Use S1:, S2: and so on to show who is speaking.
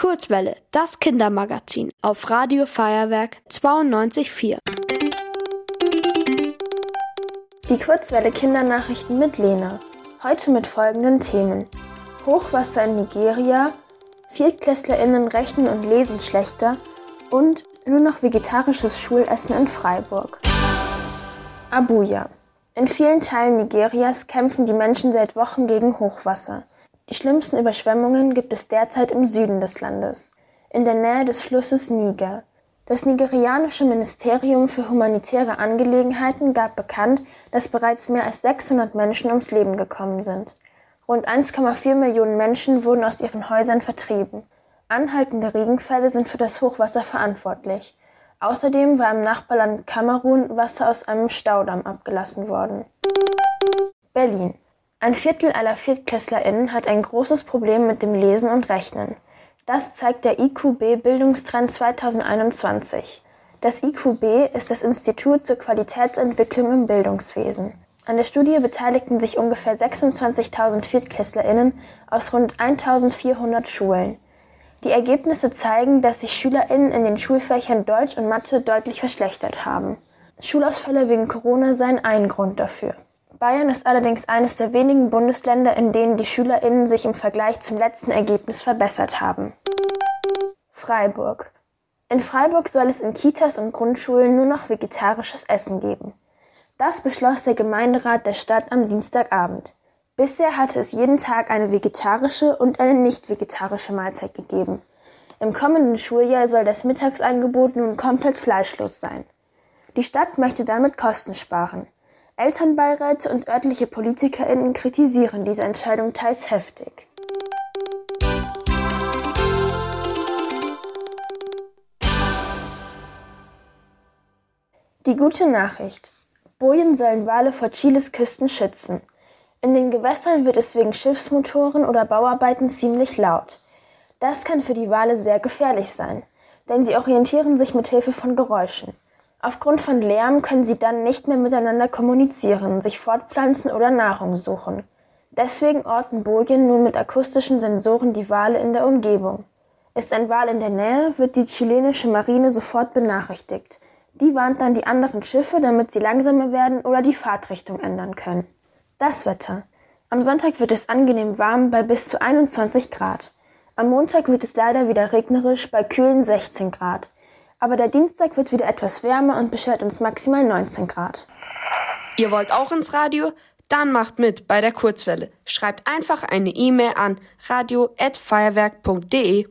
S1: Kurzwelle, das Kindermagazin auf Radio Feuerwerk 92.4.
S2: Die Kurzwelle Kindernachrichten mit Lena. Heute mit folgenden Themen. Hochwasser in Nigeria, ViertklässlerInnen rechnen und lesen schlechter und nur noch vegetarisches Schulessen in Freiburg. Abuja. In vielen Teilen Nigerias kämpfen die Menschen seit Wochen gegen Hochwasser. Die schlimmsten Überschwemmungen gibt es derzeit im Süden des Landes, in der Nähe des Flusses Niger. Das nigerianische Ministerium für humanitäre Angelegenheiten gab bekannt, dass bereits mehr als 600 Menschen ums Leben gekommen sind. Rund 1,4 Millionen Menschen wurden aus ihren Häusern vertrieben. Anhaltende Regenfälle sind für das Hochwasser verantwortlich. Außerdem war im Nachbarland Kamerun Wasser aus einem Staudamm abgelassen worden. Berlin. Ein Viertel aller ViertklässlerInnen hat ein großes Problem mit dem Lesen und Rechnen. Das zeigt der IQB Bildungstrend 2021. Das IQB ist das Institut zur Qualitätsentwicklung im Bildungswesen. An der Studie beteiligten sich ungefähr 26.000 ViertklässlerInnen aus rund 1.400 Schulen. Die Ergebnisse zeigen, dass sich SchülerInnen in den Schulfächern Deutsch und Mathe deutlich verschlechtert haben. Schulausfälle wegen Corona seien ein Grund dafür. Bayern ist allerdings eines der wenigen Bundesländer, in denen die SchülerInnen sich im Vergleich zum letzten Ergebnis verbessert haben. Freiburg. In Freiburg soll es in Kitas und Grundschulen nur noch vegetarisches Essen geben. Das beschloss der Gemeinderat der Stadt am Dienstagabend. Bisher hatte es jeden Tag eine vegetarische und eine nicht vegetarische Mahlzeit gegeben. Im kommenden Schuljahr soll das Mittagsangebot nun komplett fleischlos sein. Die Stadt möchte damit Kosten sparen. Elternbeiräte und örtliche PolitikerInnen kritisieren diese Entscheidung teils heftig. Die gute Nachricht. Bojen sollen Wale vor Chiles Küsten schützen. In den Gewässern wird es wegen Schiffsmotoren oder Bauarbeiten ziemlich laut. Das kann für die Wale sehr gefährlich sein, denn sie orientieren sich mit Hilfe von Geräuschen. Aufgrund von Lärm können sie dann nicht mehr miteinander kommunizieren, sich fortpflanzen oder Nahrung suchen. Deswegen orten Bojen nun mit akustischen Sensoren die Wale in der Umgebung. Ist ein Wal in der Nähe, wird die chilenische Marine sofort benachrichtigt. Die warnt dann die anderen Schiffe, damit sie langsamer werden oder die Fahrtrichtung ändern können. Das Wetter. Am Sonntag wird es angenehm warm bei bis zu 21 Grad. Am Montag wird es leider wieder regnerisch bei kühlen 16 Grad. Aber der Dienstag wird wieder etwas wärmer und beschert uns maximal 19 Grad.
S1: Ihr wollt auch ins Radio? Dann macht mit bei der Kurzwelle. Schreibt einfach eine E-Mail an radio@feuerwerk.de.